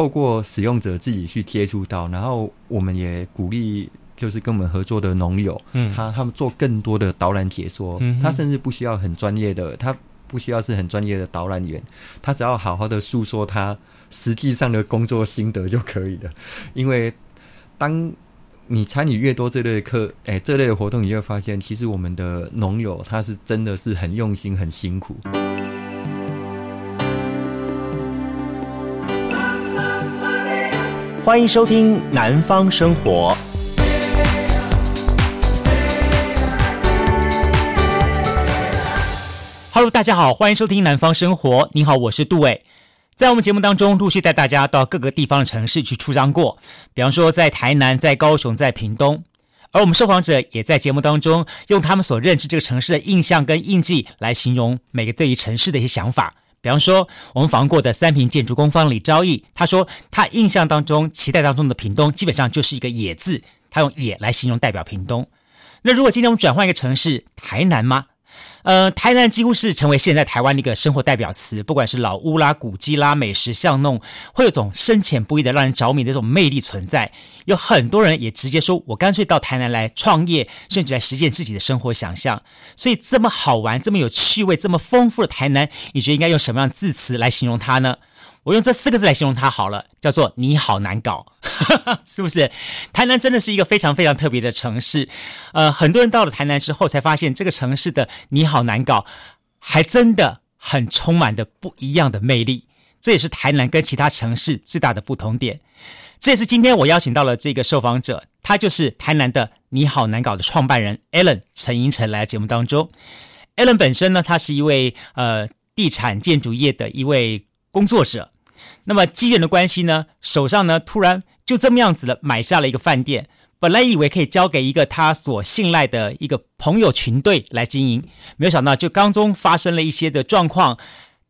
透过使用者自己去接触到，然后我们也鼓励，就是跟我们合作的农友，嗯，他他们做更多的导览解说，嗯，他甚至不需要很专业的，他不需要是很专业的导览员，他只要好好的诉说他实际上的工作心得就可以了。因为当你参与越多这类的课，哎、欸，这类的活动，你就会发现，其实我们的农友他是真的是很用心、很辛苦。欢迎收听《南方生活》。Hello，大家好，欢迎收听《南方生活》。你好，我是杜伟。在我们节目当中，陆续带大家到各个地方的城市去出张过，比方说在台南、在高雄、在屏东。而我们受访者也在节目当中用他们所认知这个城市的印象跟印记来形容每个对于城市的一些想法。比方说，我们访问过的三平建筑工方李昭义，他说他印象当中、期待当中的屏东，基本上就是一个“野”字，他用“野”来形容代表屏东。那如果今天我们转换一个城市，台南吗？呃，台南几乎是成为现在台湾的一个生活代表词，不管是老屋啦、古迹啦、美食巷弄，会有种深浅不一的让人着迷的这种魅力存在。有很多人也直接说，我干脆到台南来创业，甚至来实现自己的生活想象。所以这么好玩、这么有趣味、这么丰富的台南，你觉得应该用什么样的字词来形容它呢？我用这四个字来形容它好了，叫做“你好难搞”，是不是？台南真的是一个非常非常特别的城市。呃，很多人到了台南之后，才发现这个城市的“你好难搞”还真的很充满的不一样的魅力。这也是台南跟其他城市最大的不同点。这也是今天我邀请到了这个受访者，他就是台南的“你好难搞”的创办人 Allen 陈英成来节目当中。Allen 本身呢，他是一位呃地产建筑业的一位。工作者，那么机缘的关系呢，手上呢突然就这么样子的买下了一个饭店，本来以为可以交给一个他所信赖的一个朋友群队来经营，没有想到就当中发生了一些的状况，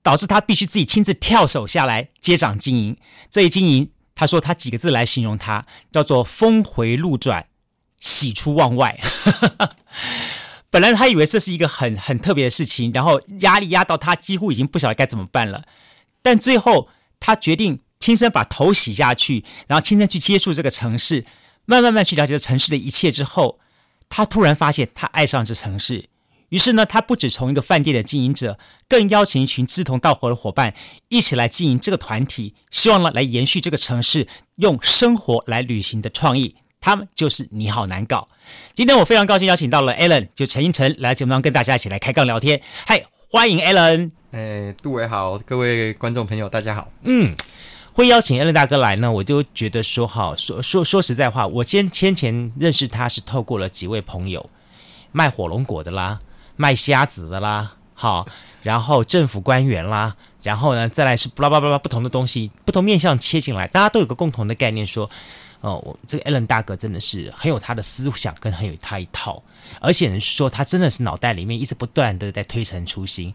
导致他必须自己亲自跳手下来接掌经营。这一经营，他说他几个字来形容他，叫做峰回路转，喜出望外。本来他以为这是一个很很特别的事情，然后压力压到他几乎已经不晓得该怎么办了。但最后，他决定亲身把头洗下去，然后亲身去接触这个城市，慢慢慢去了解这城市的一切之后，他突然发现他爱上这城市。于是呢，他不止从一个饭店的经营者，更邀请一群志同道合的伙伴一起来经营这个团体，希望呢来延续这个城市用生活来旅行的创意。他们就是你好难搞。今天我非常高兴邀请到了 Alan，就陈英成来节目当中跟大家一起来开杠聊天。嗨，欢迎 Alan。哎，杜伟好，各位观众朋友，大家好。嗯，会邀请 Alan 大哥来呢，我就觉得说好，说说说实在话，我先先前认识他是透过了几位朋友，卖火龙果的啦，卖虾子的啦，好，然后政府官员啦，然后呢，再来是巴拉巴拉巴拉不同的东西，不同面向切进来，大家都有个共同的概念说。哦，我这个 Alan 大哥真的是很有他的思想，跟很有他一套，而且人说他真的是脑袋里面一直不断的在推陈出新。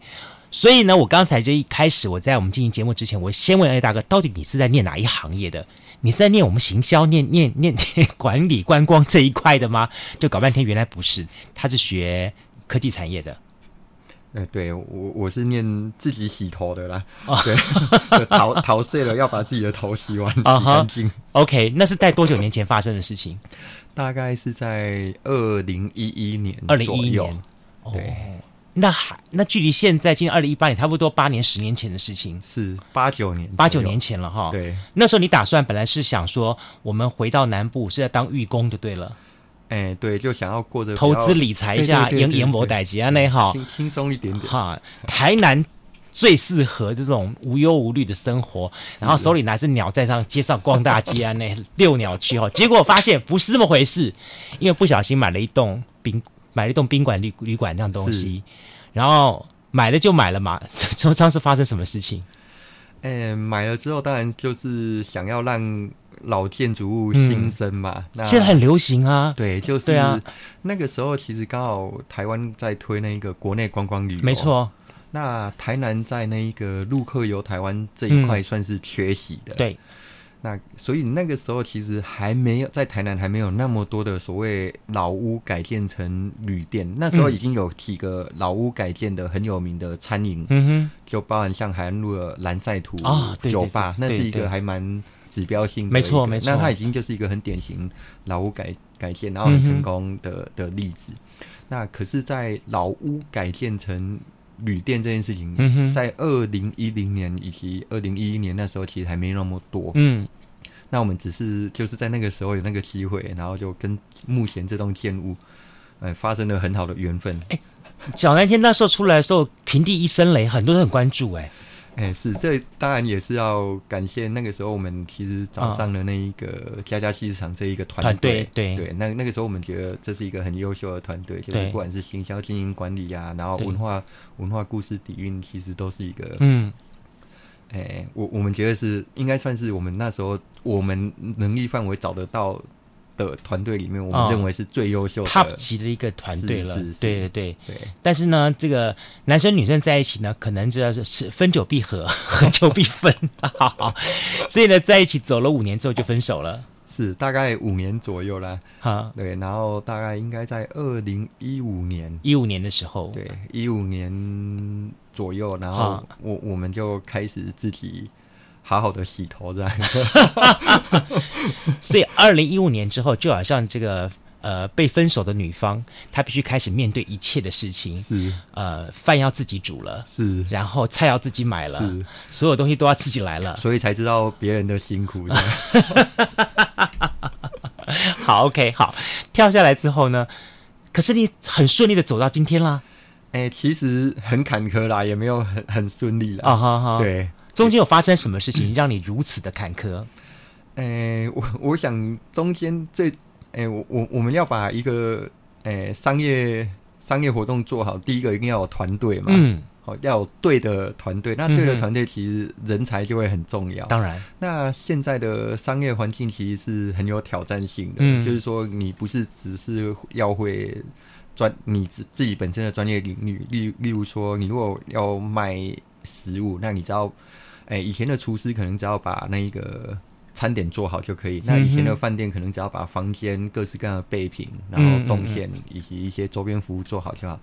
所以呢，我刚才就一开始我在我们进行节目之前，我先问 Alan 大哥，到底你是在念哪一行业的？你是在念我们行销、念念念管理观光这一块的吗？就搞半天原来不是，他是学科技产业的。哎，对我我是念自己洗头的啦，哦、对，头头碎了要把自己的头洗完、哦、洗干净。OK，那是在多久年前发生的事情？大概是在二零一一年，二零一一年。对，哦、那还那距离现在今年二零一八年差不多八年十年前的事情，是八九年八九年前了哈。对，那时候你打算本来是想说，我们回到南部是在当义工就对了。哎，对，就想要过着投资理财一下，延延摩代吉啊，那哈，轻轻松一点点哈。台南最适合这种无忧无虑的生活，然后手里拿着鸟在上街上逛大街啊，那遛鸟去哈。结果发现不是这么回事，因为不小心买了一栋宾，买了一栋宾馆旅旅馆这样东西，然后买了就买了嘛。这当时发生什么事情？哎，买了之后当然就是想要让。老建筑物新生嘛，嗯、那现在很流行啊。对，就是对啊。那个时候其实刚好台湾在推那个国内观光旅游，没错。那台南在那一个陆客游台湾这一块算是缺席的。嗯、对。那所以那个时候其实还没有在台南还没有那么多的所谓老屋改建成旅店，那时候已经有几个老屋改建的很有名的餐饮，嗯哼，就包含像海岸路的蓝赛图啊酒吧，那是一个还蛮指标性的，没错没错，那它已经就是一个很典型老屋改改建然后很成功的的例子。那可是，在老屋改建成旅店这件事情，在二零一零年以及二零一一年那时候，其实还没那么多。嗯，那我们只是就是在那个时候有那个机会，然后就跟目前这栋建物，呃，发生了很好的缘分。哎、欸，小南天那时候出来的时候，平地一声雷，很多人很关注、欸。哎。哎，是，这当然也是要感谢那个时候我们其实找上了那一个家家西市场这一个团队，对对，那那个时候我们觉得这是一个很优秀的团队，就是不管是行销经营管理啊，然后文化文化故事底蕴，其实都是一个，嗯，哎，我我们觉得是应该算是我们那时候我们能力范围找得到。的团队里面，我们认为是最优秀的、top 级的一个团队了。是是是对对对对。但是呢，这个男生女生在一起呢，可能知道是是分久必合，合久必分。所以呢，在一起走了五年之后就分手了。是大概五年左右啦。哈，对，然后大概应该在二零一五年，一五年的时候，对，一五年左右，然后我我们就开始自己。好好的洗头，这样。所以，二零一五年之后，就好像这个呃被分手的女方，她必须开始面对一切的事情。是呃，饭要自己煮了，是，然后菜要自己买了，是，所有东西都要自己来了，所以才知道别人的辛苦。好，OK，好，跳下来之后呢？可是你很顺利的走到今天啦。哎、欸，其实很坎坷啦，也没有很很顺利啦。啊哈哈，对。中间有发生什么事情让你如此的坎坷？诶、欸，我我想中间最，诶、欸，我我我们要把一个诶、欸、商业商业活动做好，第一个一定要有团队嘛，嗯，好，要有对的团队，那对的团队其实人才就会很重要。当然，那现在的商业环境其实是很有挑战性的，嗯，就是说你不是只是要会专你自自己本身的专业领域，例例如说，你如果要卖食物，那你知道。哎，以前的厨师可能只要把那一个餐点做好就可以。那以前的饭店可能只要把房间各式各样的备品，然后动线以及一些周边服务做好就好。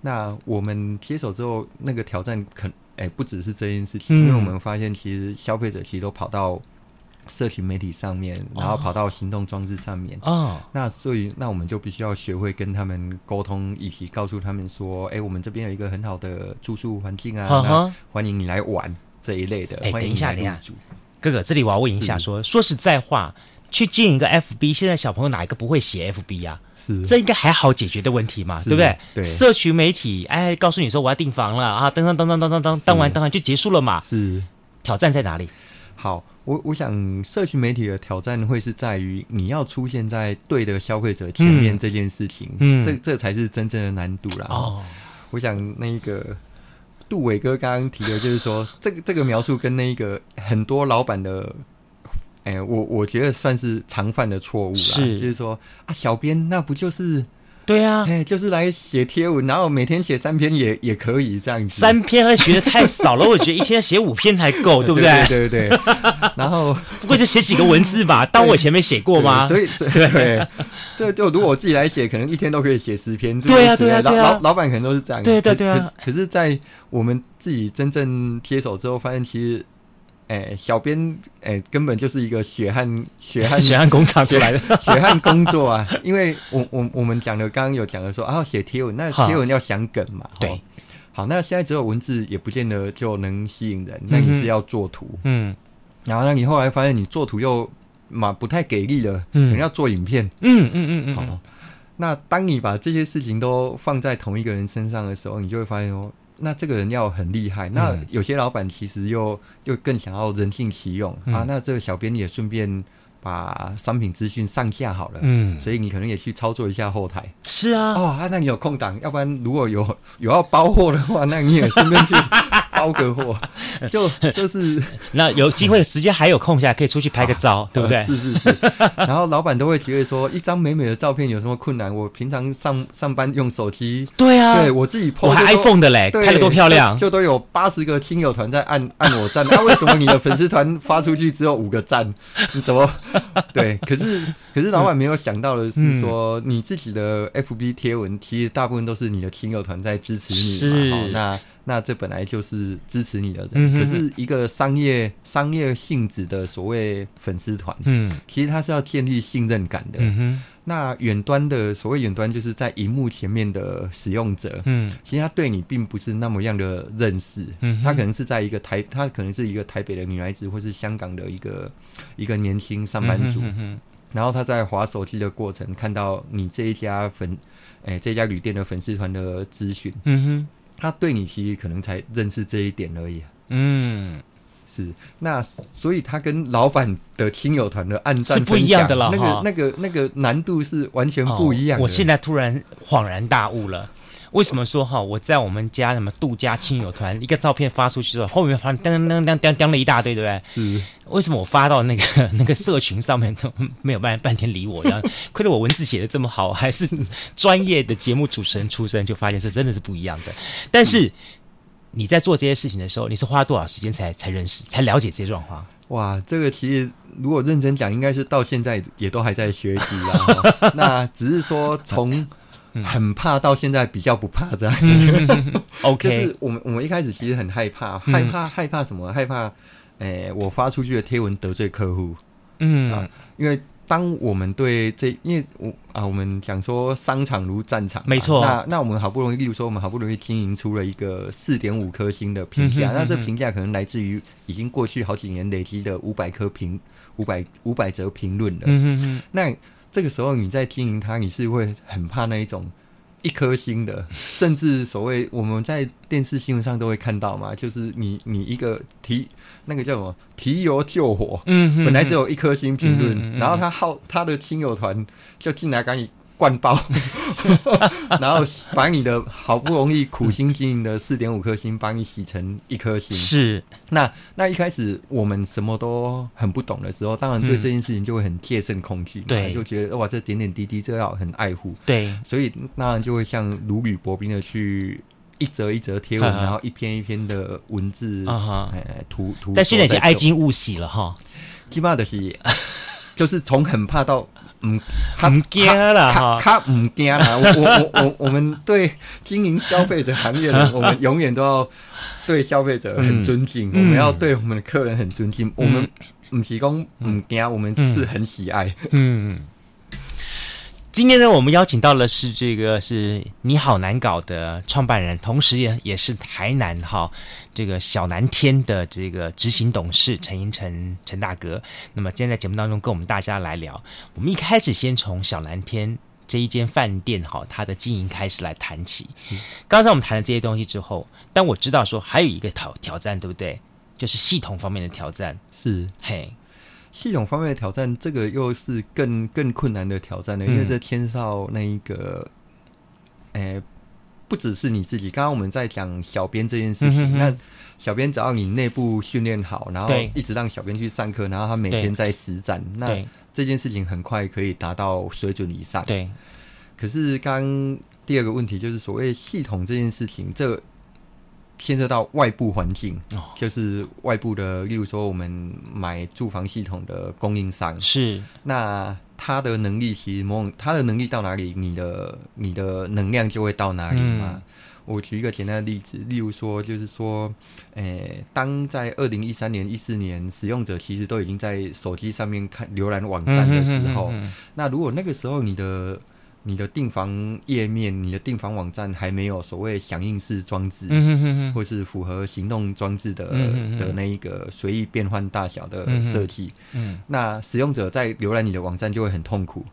那我们接手之后，那个挑战可哎不只是这件事情，因为我们发现其实消费者其实都跑到社群媒体上面，然后跑到行动装置上面。哦，那所以那我们就必须要学会跟他们沟通，以及告诉他们说，哎，我们这边有一个很好的住宿环境啊，那欢迎你来玩。这一类的，哎，等一下，等一下，哥哥，这里我要问一下说，说说实在话，去经营一个 FB，现在小朋友哪一个不会写 FB 呀？是，这应该还好解决的问题嘛，对不对？对，社群媒体，哎，告诉你说我要订房了啊，登登登登登登登，登完登完就结束了嘛。是，挑战在哪里？好，我我想社群媒体的挑战会是在于你要出现在对的消费者前面这件事情，嗯，这这才是真正的难度啦。哦，我想那一个。杜伟哥刚刚提的，就是说，这个这个描述跟那个很多老板的，哎、欸，我我觉得算是常犯的错误啦。是，就是说啊，小编那不就是？对啊，哎，就是来写贴文，然后每天写三篇也也可以这样子。三篇还学的太少了，我觉得一天要写五篇才够，对不对？对对对。然后 不过就写几个文字吧，当我以前没写过吗？所以，对，这就如果我自己来写，可能一天都可以写十篇。对啊，对啊，对啊。老老板可能都是这样。对对对啊。可是，可是在我们自己真正接手之后，发现其实。哎，小编哎，根本就是一个血汗血汗 血汗工厂出来的血汗工作啊！因为我我我们讲的刚刚有讲的说啊，写贴文那贴文要想梗嘛，对。好，那现在只有文字也不见得就能吸引人，那你是要做图，嗯。然后呢，你后来发现你做图又嘛不太给力了，嗯，要做影片，嗯嗯嗯嗯。好，那当你把这些事情都放在同一个人身上的时候，你就会发现哦。那这个人要很厉害，那有些老板其实又又更想要人尽其用、嗯、啊。那这个小编也顺便把商品资讯上架好了，嗯，所以你可能也去操作一下后台。是啊，哦啊，那你有空档，要不然如果有有要包货的话，那你也顺便去包个货，就就是 那有机会时间还有空下可以出去拍个照，啊、对不对？是是是。然后老板都会觉得说，一张美美的照片有什么困难？我平常上上班用手机，对啊，对我自己 po 我还 iPhone 的嘞，拍的多漂亮，就，就都有八十个亲友团在按按我赞。那、啊、为什么你的粉丝团发出去只有五个赞？你怎么？对，可是可是老板没有想到的是说，嗯、你自己的 FB 贴文其实大部分都是你的亲友团在支持你嘛。好，那那这本来就是支持你的人。可是一个商业商业性质的所谓粉丝团，嗯，其实它是要建立信任感的。那远端的所谓远端，就是在荧幕前面的使用者，嗯，其实他对你并不是那么样的认识。嗯，他可能是在一个台，他可能是一个台北的女孩子，或是香港的一个一个年轻上班族。嗯哼然后他在滑手机的过程，看到你这一家粉，哎，这家旅店的粉丝团的资讯，嗯哼，他对你其实可能才认识这一点而已。嗯，是，那所以他跟老板的亲友团的暗战是不一样的了，那个那个那个难度是完全不一样的。哦，我现在突然恍然大悟了。为什么说哈？我在我们家什么度假亲友团一个照片发出去之后，后面发噔噔噔噔噔了一大堆，对不对？是。为什么我发到那个 那个社群上面都没有半半天理我？然后 亏得我文字写的这么好，还是专业的节目主持人出身，就发现这真的是不一样的。但是你在做这些事情的时候，你是花多少时间才才认识、才了解这些状况？哇，这个其实如果认真讲，应该是到现在也都还在学习啊。那只是说从。很怕，到现在比较不怕这样。OK，就是我们我们一开始其实很害怕，害怕害怕什么？害怕，诶，我发出去的贴文得罪客户。嗯啊，因为当我们对这，因为我啊，我们讲说商场如战场，没错。那那我们好不容易，例如说我们好不容易经营出了一个四点五颗星的评价，那这评价可能来自于已经过去好几年累积的五百颗评五百五百则评论了。嗯嗯那。这个时候你在经营它，你是会很怕那一种一颗星的，甚至所谓我们在电视新闻上都会看到嘛，就是你你一个提那个叫什么提油救火，嗯，本来只有一颗星评论，嗯、哼然后他好他的亲友团就进来赶紧。灌爆，然后把你的好不容易苦心经营的四点五颗星，帮你洗成一颗星。是，那那一开始我们什么都很不懂的时候，当然对这件事情就会很戒慎恐惧，对，就觉得哇，这点点滴滴，这要很爱护，对，所以当然就会像如履薄冰的去一则一则贴文，然后一篇一篇的文字啊图图。但现在已经爱金勿喜了哈，基本上是就是从很怕到。嗯，他不惊啦哈，他不惊啦。我我我 我们对经营消费者行业的，我们永远都要对消费者很尊敬，嗯、我们要对我们的客人很尊敬。嗯、我们唔是讲唔惊，我们是很喜爱。嗯。嗯今天呢，我们邀请到的是这个是你好难搞的创办人，同时也也是台南哈这个小南天的这个执行董事陈英成陈大哥。那么今天在节目当中跟我们大家来聊，我们一开始先从小南天这一间饭店哈它的经营开始来谈起。刚才我们谈了这些东西之后，但我知道说还有一个挑挑战，对不对？就是系统方面的挑战。是嘿。系统方面的挑战，这个又是更更困难的挑战了，因为这牵涉到那一个，诶、欸，不只是你自己。刚刚我们在讲小编这件事情，嗯、哼哼那小编只要你内部训练好，然后一直让小编去上课，然后他每天在实战，那这件事情很快可以达到水准以上。对。可是刚第二个问题就是所谓系统这件事情，这。牵涉到外部环境，哦、就是外部的，例如说我们买住房系统的供应商。是，那他的能力其实某种他的能力到哪里，你的你的能量就会到哪里嘛。嗯、我举一个简单的例子，例如说就是说，诶、欸，当在二零一三年、一四年，使用者其实都已经在手机上面看浏览网站的时候，那如果那个时候你的你的订房页面，你的订房网站还没有所谓响应式装置，嗯、哼哼哼或是符合行动装置的、的那一个随意变换大小的设计，嗯哼，那使用者在浏览你的网站就会很痛苦。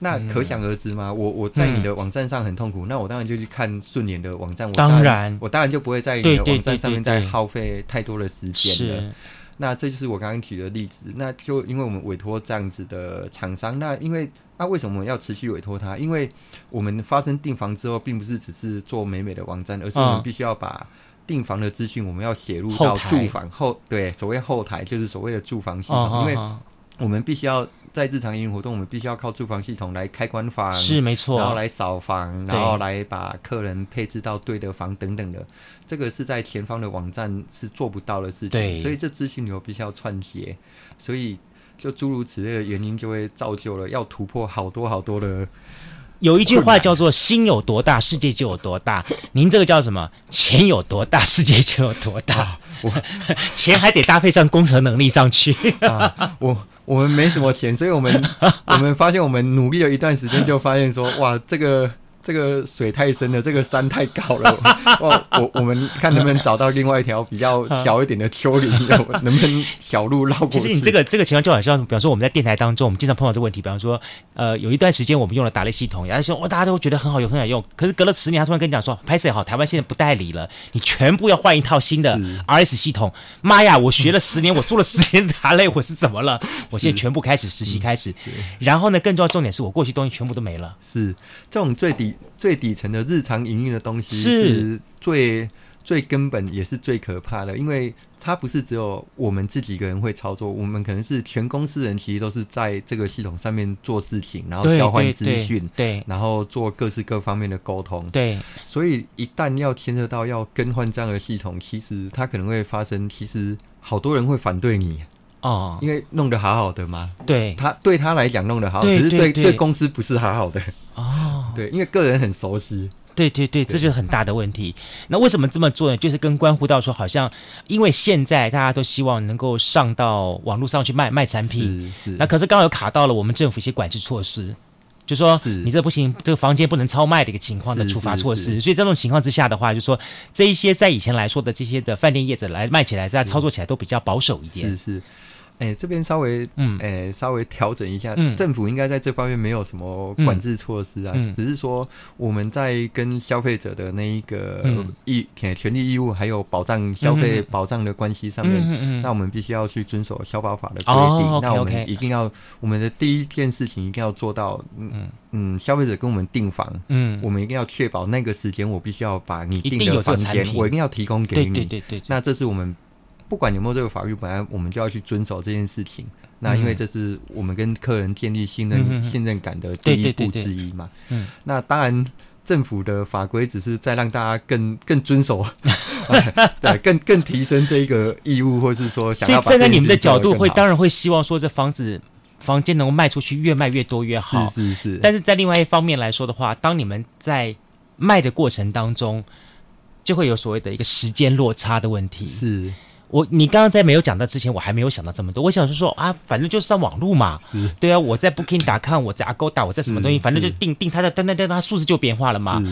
那可想而知吗？我我在你的网站上很痛苦，嗯、那我当然就去看顺眼的网站。我当然，当然我当然就不会在你的网站上面再耗费太多的时间了。那这就是我刚刚举的例子。那就因为我们委托这样子的厂商，那因为。那、啊、为什么要持续委托他？因为我们发生订房之后，并不是只是做美美的网站，而是我们必须要把订房的资讯，我们要写入到住房后，后对，所谓后台就是所谓的住房系统，哦、因为我们必须要在日常营运活动，我们必须要靠住房系统来开关房，是没错，然后来扫房，然后来把客人配置到对的房等等的，这个是在前方的网站是做不到的事情，所以这资讯流必须要串接，所以就诸如此类的原因，就会造就了要突破好多好多的。有一句话叫做“心有多大，世界就有多大”。您这个叫什么？钱有多大，世界就有多大。啊、我 钱还得搭配上工程能力上去。啊、我我们没什么钱，所以我们我们发现我们努力了一段时间，就发现说，哇，这个。这个水太深了，这个山太高了。我我我们看能不能找到另外一条比较小一点的丘陵，能不能小路绕过去？其实你这个这个情况就好像，比方说我们在电台当中，我们经常碰到这个问题。比方说，呃，有一段时间我们用了打雷系统，然后说哦，大家都觉得很好用，很好用。可是隔了十年，他突然跟你讲说，拍摄好，台湾现在不代理了，你全部要换一套新的 RS 系统。妈呀，我学了十年，我做了十年打雷，我是怎么了？我现在全部开始实习开始。然后呢，更重要重点是我过去东西全部都没了。是这种最底。最底层的日常营运的东西是。最是最根本也是最可怕的，因为它不是只有我们自己一个人会操作，我们可能是全公司人其实都是在这个系统上面做事情，然后交换资讯，对，然后做各式各方面的沟通，对。所以一旦要牵涉到要更换这样的系统，其实它可能会发生，其实好多人会反对你。哦，因为弄得好好的嘛，对。他对他来讲弄得好，可是对。对公司不是好好的。哦。对，因为个人很熟悉，对对对，这就是很大的问题。那为什么这么做呢？就是跟关乎到说，好像因为现在大家都希望能够上到网络上去卖卖产品，是是。那可是刚好又卡到了我们政府一些管制措施，就说是你这不行，这个房间不能超卖的一个情况的处罚措施。所以这种情况之下的话，就说这一些在以前来说的这些的饭店业者来卖起来，在操作起来都比较保守一点。是是。哎、欸，这边稍微，嗯，哎、欸，稍微调整一下，嗯、政府应该在这方面没有什么管制措施啊，嗯、只是说我们在跟消费者的那一个义、嗯、权利义务还有保障消费保障的关系上面，嗯嗯嗯、那我们必须要去遵守消保法的规定。哦、那我们一定要，我们的第一件事情一定要做到，嗯嗯，消费者跟我们订房，嗯，我们一定要确保那个时间，我必须要把你订的房间，我一定要提供给你。对对对，对，对，那这是我们。不管有没有这个法律，本来我们就要去遵守这件事情。那因为这是我们跟客人建立信任、嗯、信任感的第一步之一嘛。嗯。那当然，政府的法规只是在让大家更更遵守，对，更更提升这一个义务，或是说想要把。所以站在你们的角度，会当然会希望说，这房子房间能够卖出去，越卖越多越好。是是是。但是在另外一方面来说的话，当你们在卖的过程当中，就会有所谓的一个时间落差的问题。是。我你刚刚在没有讲到之前，我还没有想到这么多。我想是说啊，反正就是上网络嘛，是对啊。我在 Booking.com，我在 Agoda，我在什么东西，反正就定定它的，噔噔噔，它数字就变化了嘛。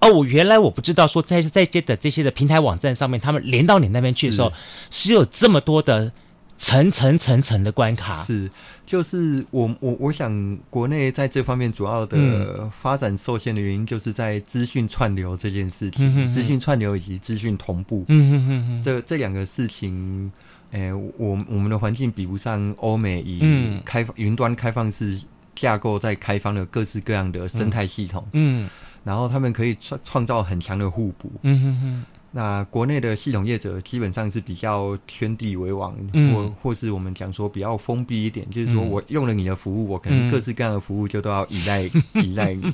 哦，我原来我不知道说在在这的这些的平台网站上面，他们连到你那边去的时候，是，是有这么多的。层层层层的关卡。是，就是我我我想，国内在这方面主要的发展受限的原因，就是在资讯串流这件事情，资讯、嗯、串流以及资讯同步，嗯嗯嗯这这两个事情，哎、欸，我我们的环境比不上欧美以开放云端开放式架构在开放的各式各样的生态系统，嗯，嗯。然后他们可以创创造很强的互补，嗯嗯嗯。那国内的系统业者基本上是比较圈地为王，嗯、或或是我们讲说比较封闭一点，嗯、就是说我用了你的服务，我可能各式各样的服务就都要依赖、嗯、依赖你。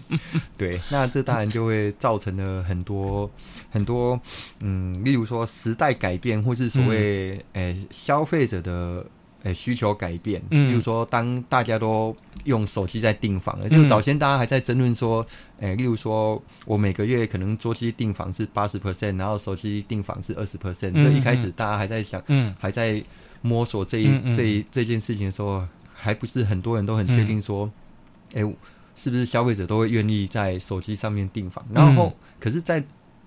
对，那这当然就会造成了很多很多，嗯，例如说时代改变，或是所谓诶、嗯欸、消费者的。诶，需求改变，嗯，比如说，当大家都用手机在订房了，嗯、就早先大家还在争论说，诶，例如说，我每个月可能桌机订房是八十 percent，然后手机订房是二十 percent，这一开始大家还在想，嗯，还在摸索这一、嗯、这一这件事情的时候，还不是很多人都很确定说，诶、嗯，是不是消费者都会愿意在手机上面订房？然后，嗯、可是，在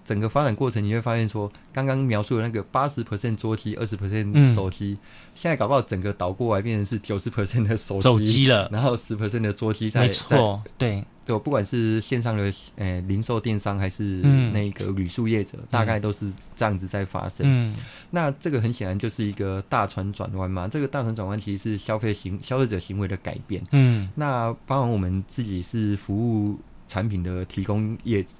整个发展过程，你会发现说，刚刚描述的那个八十 percent 桌机，二十 percent 手机，嗯、现在搞不好整个倒过来变成是九十 percent 的手机机了，然后十 percent 的桌机在。没错，对对，不管是线上的呃零售电商，还是那个旅宿业者，嗯、大概都是这样子在发生。嗯，那这个很显然就是一个大船转弯嘛。这个大船转弯其实是消费行消费者行为的改变。嗯，那包含我们自己是服务产品的提供业者。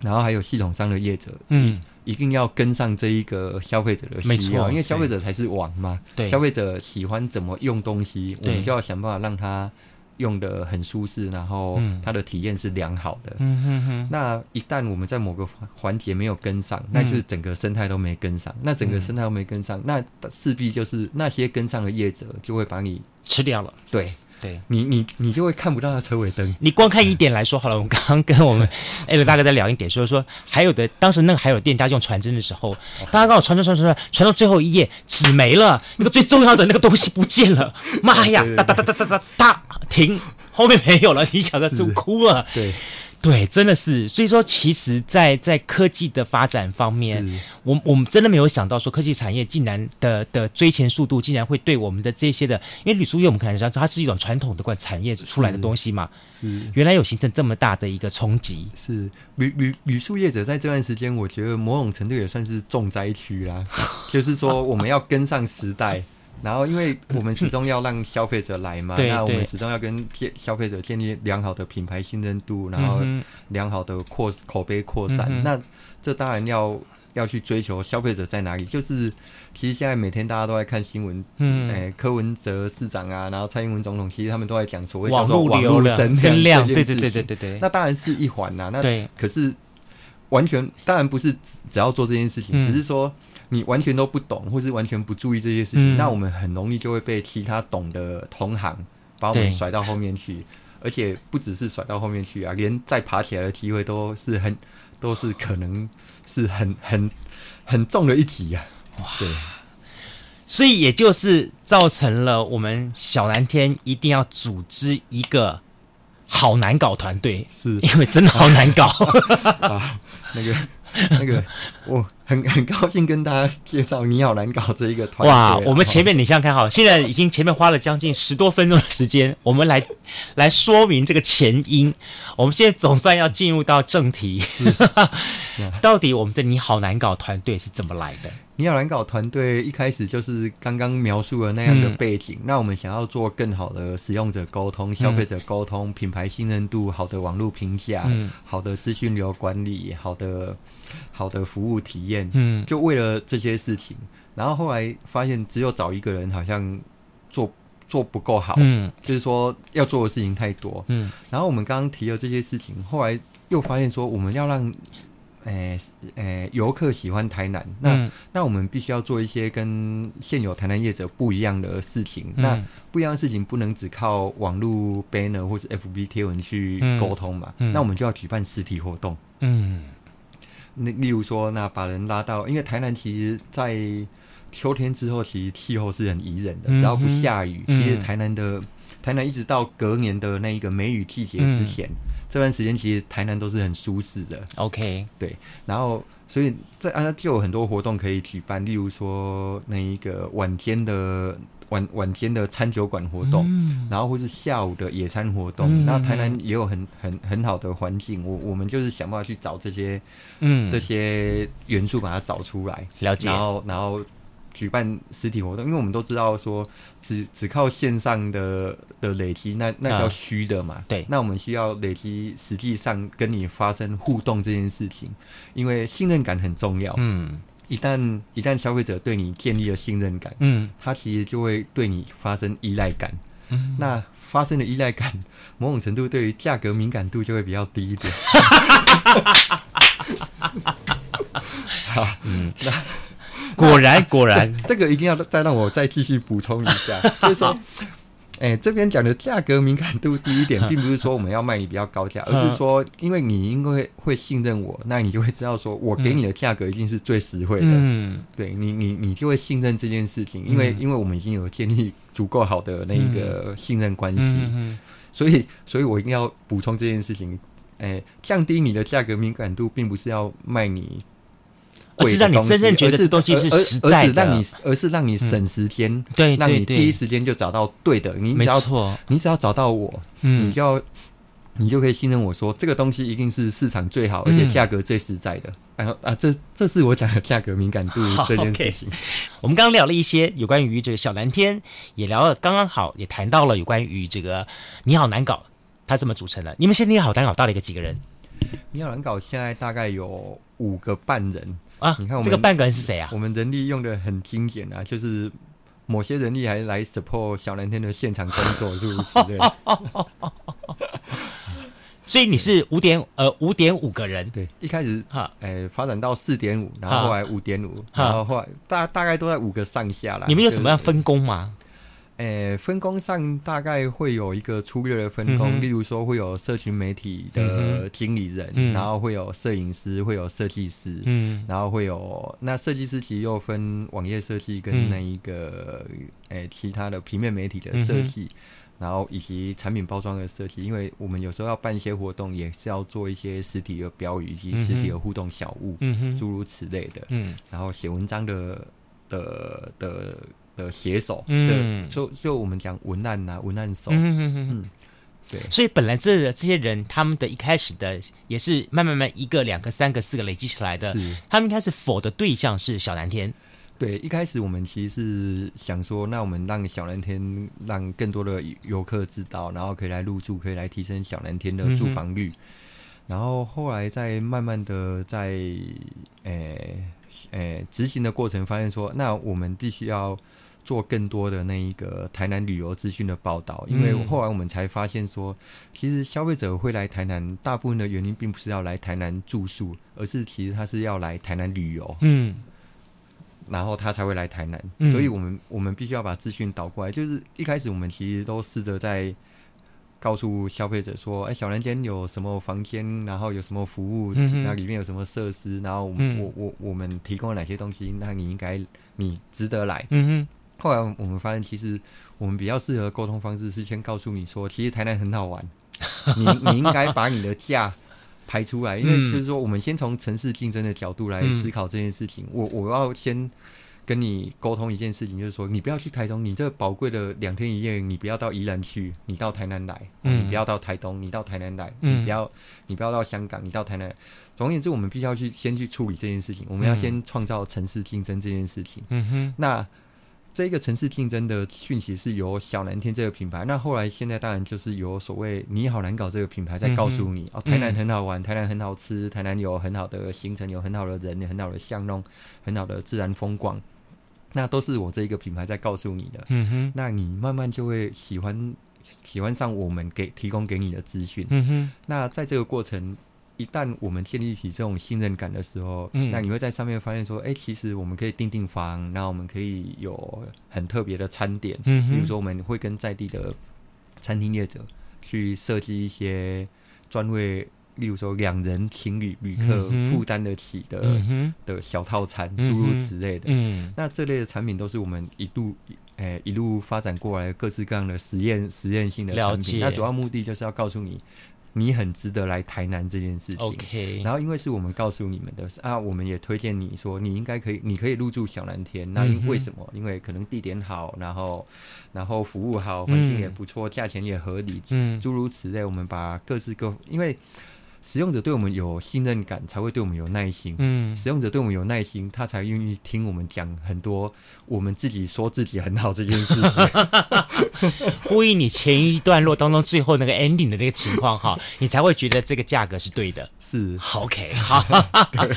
然后还有系统上的业者，嗯，一一定要跟上这一个消费者的需要，因为消费者才是王嘛。对，消费者喜欢怎么用东西，我们就要想办法让他用的很舒适，然后他的体验是良好的。嗯哼哼。那一旦我们在某个环节没有跟上，那就是整个生态都没跟上。那整个生态都没跟上，那势必就是那些跟上的业者就会把你吃掉了。对。对你，你你就会看不到他车尾灯。你光看一点来说好了，我们刚刚跟我们 艾伦大哥在聊一点，说说还有的，当时那个还有店家用传真的时候，大家刚好传传传传传，传到最后一页纸没了，那个最重要的那个东西不见了，妈呀！哒哒哒哒哒哒哒，停，后面没有了，你晓得就哭了。对。对，真的是，所以说，其实在，在在科技的发展方面，我我们真的没有想到，说科技产业竟然的的追前速度，竟然会对我们的这些的，因为铝塑业我们可能知道它是一种传统的管产业出来的东西嘛，是，原来有形成这么大的一个冲击，是。铝铝铝塑业者在这段时间，我觉得某种程度也算是重灾区啦，就是说我们要跟上时代。然后，因为我们始终要让消费者来嘛，那我们始终要跟消费者建立良好的品牌信任度，然后良好的扩口碑扩散。嗯、那这当然要要去追求消费者在哪里。就是其实现在每天大家都在看新闻，嗯，哎，柯文哲市长啊，然后蔡英文总统，其实他们都在讲所谓叫做网络声声量，对对对对对对。那当然是一环呐，那可是完全当然不是只要做这件事情，嗯、只是说。你完全都不懂，或是完全不注意这些事情，嗯、那我们很容易就会被其他懂的同行把我们甩到后面去，而且不只是甩到后面去啊，连再爬起来的机会都是很，都是可能是很很很重的一题啊！哇，对，所以也就是造成了我们小蓝天一定要组织一个好难搞团队，是。因为真的好难搞。啊，那个。那个，我很很高兴跟大家介绍你好难搞这一个团队。哇，我们前面你想想看，哈，现在已经前面花了将近十多分钟的时间，我们来来说明这个前因。我们现在总算要进入到正题，是 到底我们的你好难搞团队是怎么来的？你好难搞团队一开始就是刚刚描述的那样的背景。嗯、那我们想要做更好的使用者沟通、消费者沟通、嗯、品牌信任度、好的网络评价、嗯、好的资讯流管理、好的好的服务体验。嗯，就为了这些事情。然后后来发现，只有找一个人好像做做不够好。嗯，就是说要做的事情太多。嗯，然后我们刚刚提了这些事情，后来又发现说，我们要让。诶诶，游客喜欢台南，那、嗯、那我们必须要做一些跟现有台南业者不一样的事情。嗯、那不一样的事情不能只靠网络 banner 或者 FB 贴文去沟通嘛？那我们就要举办实体活动。嗯，那例如说，那把人拉到，因为台南其实，在秋天之后，其实气候是很宜人的，只要不下雨，嗯、其实台南的台南一直到隔年的那一个梅雨季节之前。嗯这段时间其实台南都是很舒适的，OK，对，然后所以在啊就有很多活动可以举办，例如说那一个晚间的晚晚间的餐酒馆活动，嗯、然后或是下午的野餐活动，那、嗯、台南也有很很很好的环境，我我们就是想办法去找这些嗯。这些元素把它找出来，了解，然后然后。举办实体活动，因为我们都知道说只，只只靠线上的的累积，那那叫虚的嘛。嗯、对，那我们需要累积实际上跟你发生互动这件事情，因为信任感很重要。嗯，一旦一旦消费者对你建立了信任感，嗯，他其实就会对你发生依赖感。嗯，那发生的依赖感，某种程度对于价格敏感度就会比较低一点。好，嗯，那。果然，果然，这个一定要再让我再继续补充一下，就是说，哎，这边讲的价格敏感度低一点，并不是说我们要卖你比较高价，而是说，因为你因为会信任我，那你就会知道说我给你的价格一定是最实惠的。嗯，对你，你你就会信任这件事情，因为因为我们已经有建立足够好的那一个信任关系，嗯所以，所以我一定要补充这件事情，哎，降低你的价格敏感度，并不是要卖你。而是让你真正觉得这东西是实在的，而是让你，而是让你省时间，对，让你第一时间就找到对的。你只要，你只要找到我，你就要，你就可以信任我说，这个东西一定是市场最好，而且价格最实在的。然后啊，这这是我讲的价格敏感度这件事情。我们刚刚聊了一些有关于这个小蓝天，也聊了刚刚好，也谈到了有关于这个你好难搞，它怎么组成的？你们现在你好难搞到了一个几个人？你好难搞现在大概有五个半人。啊。你看我们这个半个人是谁啊？我们人力用的很精简啊，就是某些人力还来 support 小蓝天的现场工作，是不是？对。所以你是五点呃五点五个人，对，一开始哈，哎、欸，发展到四点五，然后后来五点五，然后后来大大概都在五个上下啦。你们有什么样分工吗？哎、欸，分工上大概会有一个粗略的分工，嗯、例如说会有社群媒体的经理人，嗯、然后会有摄影师，会有设计师，嗯，然后会有那设计师其实又分网页设计跟那一个哎、欸、其他的平面媒体的设计。嗯然后以及产品包装的设计，因为我们有时候要办一些活动，也是要做一些实体的标语以及实体的互动小物，嗯，诸如此类的。嗯，然后写文章的的的的写手，嗯，就就我们讲文案呐，文案手，嗯嗯嗯，对。所以本来这这些人，他们的一开始的也是慢慢慢一个、两个、三个、四个累积起来的。是，他们一开始 for 的对象是小蓝天。对，一开始我们其实是想说，那我们让小蓝天让更多的游客知道，然后可以来入住，可以来提升小蓝天的住房率。嗯、然后后来再慢慢的在诶诶执行的过程，发现说，那我们必须要做更多的那一个台南旅游资讯的报道，因为后来我们才发现说，其实消费者会来台南，大部分的原因并不是要来台南住宿，而是其实他是要来台南旅游。嗯。然后他才会来台南，嗯、所以我们我们必须要把资讯导过来。就是一开始我们其实都试着在告诉消费者说：“哎，小蓝天有什么房间，然后有什么服务，那、里面有什么设施，然后我、嗯、我我我们提供了哪些东西，那你应该你值得来。嗯哼”后来我们发现，其实我们比较适合沟通方式是先告诉你说：“其实台南很好玩，你你应该把你的假。”排出来，因为就是说，我们先从城市竞争的角度来思考这件事情。嗯、我我要先跟你沟通一件事情，就是说，你不要去台中，你这宝贵的两天一夜，你不要到宜兰去，你到台南来。嗯、你不要到台东，你到台南来。嗯、你不要，你不要到香港，你到台南。总而言之，我们必须要去先去处理这件事情。我们要先创造城市竞争这件事情。嗯哼，那。这个城市竞争的讯息是由小蓝天这个品牌，那后来现在当然就是由所谓你好难搞这个品牌在告诉你、嗯、哦，台南很好玩，台南很好吃，台南有很好的行程，有很好的人，有很好的巷弄，很好的自然风光，那都是我这一个品牌在告诉你的。嗯哼，那你慢慢就会喜欢喜欢上我们给提供给你的资讯。嗯哼，那在这个过程。一旦我们建立起这种信任感的时候，嗯，那你会在上面发现说，哎、欸，其实我们可以订订房，那我们可以有很特别的餐点，嗯，比如说我们会跟在地的餐厅业者去设计一些专为，例如说两人情侣旅客负担得起的、嗯、的小套餐，诸如此类的。嗯，那这类的产品都是我们一度，哎、欸，一路发展过来各式各样的实验实验性的产品。解。那主要目的就是要告诉你。你很值得来台南这件事情。OK，然后因为是我们告诉你们的啊，我们也推荐你说你应该可以，你可以入住小蓝天。那因为什么？嗯、因为可能地点好，然后然后服务好，环境也不错，价、嗯、钱也合理，嗯，诸如此类。我们把各式各，因为。使用者对我们有信任感，才会对我们有耐心。嗯，使用者对我们有耐心，他才愿意听我们讲很多我们自己说自己很好这件事情。呼应你前一段落当中最后那个 ending 的那个情况哈，你才会觉得这个价格是对的。是，OK，好。对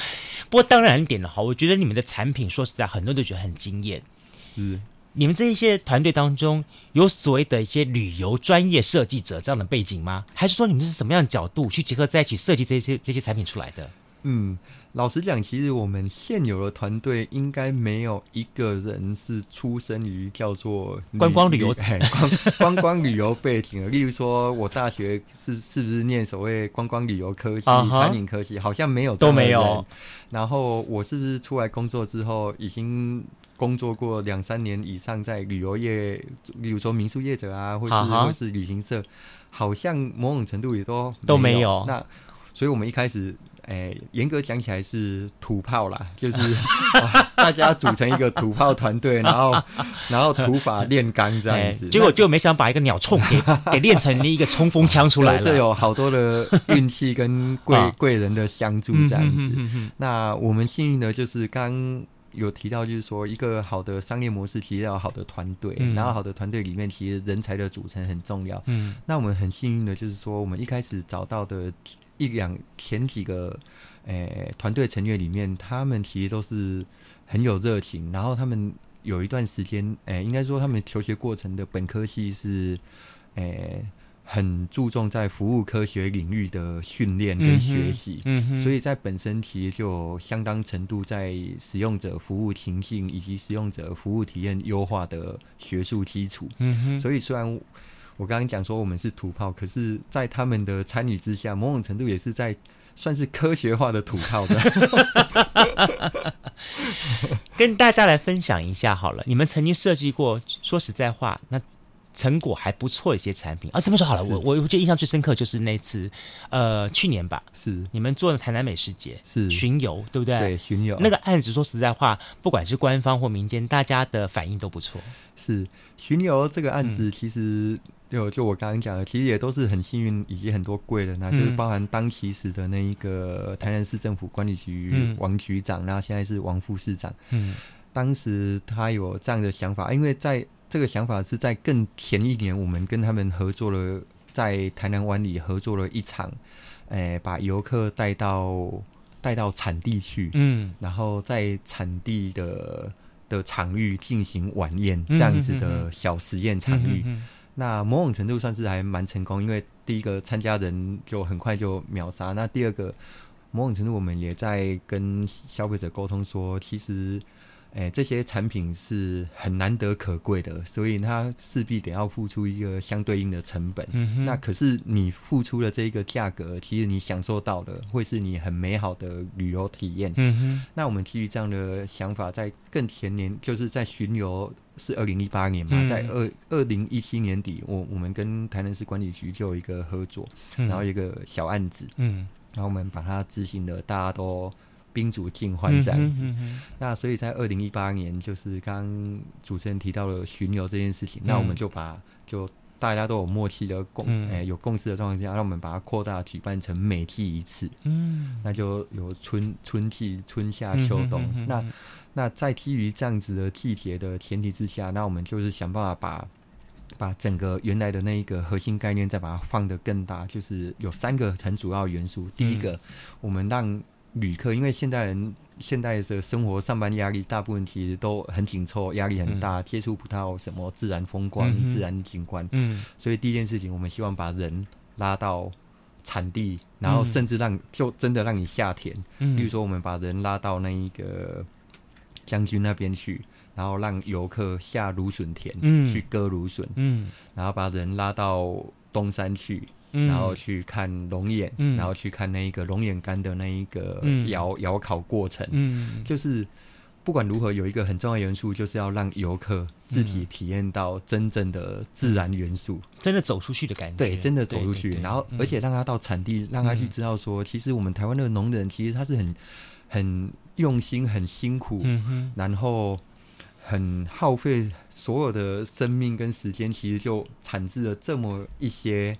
不过当然一点的好，我觉得你们的产品说实在，很多人都觉得很惊艳。是。你们这一些团队当中有所谓的一些旅游专业设计者这样的背景吗？还是说你们是什么样的角度去结合在一起设计这些这些产品出来的？嗯，老实讲，其实我们现有的团队应该没有一个人是出生于叫做观光旅游、观观光旅游背景的。例如说，我大学是是不是念所谓观光旅游科技、uh huh、餐饮科技？好像没有，都没有。然后我是不是出来工作之后已经？工作过两三年以上，在旅游业，比如说民宿业者啊，或是或是旅行社，好像某种程度也都都没有。那所以我们一开始，哎，严格讲起来是土炮啦，就是 大家组成一个土炮团队，然后 然后土法炼钢这样子。结果就没想把一个鸟冲给给练成了一个冲锋枪出来了。这有好多的运气跟贵贵人的相助这样子。那我们幸运的就是刚。有提到，就是说一个好的商业模式，其实要好的团队，嗯、然后好的团队里面，其实人才的组成很重要。嗯，那我们很幸运的，就是说我们一开始找到的一两前几个诶团队成员里面，他们其实都是很有热情，然后他们有一段时间，诶、欸，应该说他们求学过程的本科系是诶。欸很注重在服务科学领域的训练跟学习，嗯嗯，所以在本身其实就相当程度在使用者服务情境以及使用者服务体验优化的学术基础。嗯哼，所以虽然我刚刚讲说我们是土炮，可是在他们的参与之下，某种程度也是在算是科学化的土炮的。跟大家来分享一下好了，你们曾经设计过，说实在话，那。成果还不错的一些产品。啊，这么说好了，我我我觉得印象最深刻就是那次，呃，去年吧，是。你们做的台南美食节，是。巡游，对不对？对，巡游。那个案子，说实在话，不管是官方或民间，大家的反应都不错。是。巡游这个案子，其实就就我刚刚讲的，其实也都是很幸运，以及很多贵人啊，就是包含当其时的那一个台南市政府管理局王局长，然后现在是王副市长，嗯，当时他有这样的想法，因为在。这个想法是在更前一年，我们跟他们合作了，在台南湾里合作了一场，诶，把游客带到带到产地去，嗯，然后在产地的的场域进行晚宴，这样子的小实验场域。嗯、那某种程度算是还蛮成功，因为第一个参加人就很快就秒杀。那第二个，某种程度我们也在跟消费者沟通说，其实。哎，这些产品是很难得可贵的，所以它势必得要付出一个相对应的成本。嗯哼。那可是你付出的这一个价格，其实你享受到的会是你很美好的旅游体验。嗯哼。那我们基于这样的想法，在更前年，就是在巡游是二零一八年嘛，嗯、在二二零一七年底，我我们跟台南市管理局就有一个合作，嗯、然后一个小案子，嗯，然后我们把它执行的，大家都。宾主尽欢这样子，嗯哼嗯。哼，那所以在二零一八年，就是刚刚主持人提到了巡游这件事情，嗯、那我们就把就大家都有默契的共诶、有共识的状况下，让我们把它扩大举办成每季一次，嗯，那就有春春季、春夏秋冬，嗯、哼哼哼那那在基于这样子的季节的前提之下，那我们就是想办法把把整个原来的那一个核心概念再把它放得更大，就是有三个很主要元素，第一个，嗯、我们让旅客，因为现代人现代的生活上班压力，大部分其实都很紧凑，压力很大，嗯、接触不到什么自然风光、嗯、自然景观。嗯，所以第一件事情，我们希望把人拉到产地，然后甚至让就真的让你下田。嗯，比如说我们把人拉到那一个将军那边去，然后让游客下芦笋田，嗯，去割芦笋，嗯，然后把人拉到东山去。然后去看龙眼，嗯、然后去看那一个龙眼干的那一个窑窑、嗯、烤过程，嗯、就是不管如何，有一个很重要元素，就是要让游客自己体验到真正的自然元素，嗯、真的走出去的感觉。对，真的走出去，然后而且让他到产地，嗯、让他去知道说，其实我们台湾的农人其实他是很很用心、很辛苦，嗯、然后很耗费所有的生命跟时间，其实就产制了这么一些。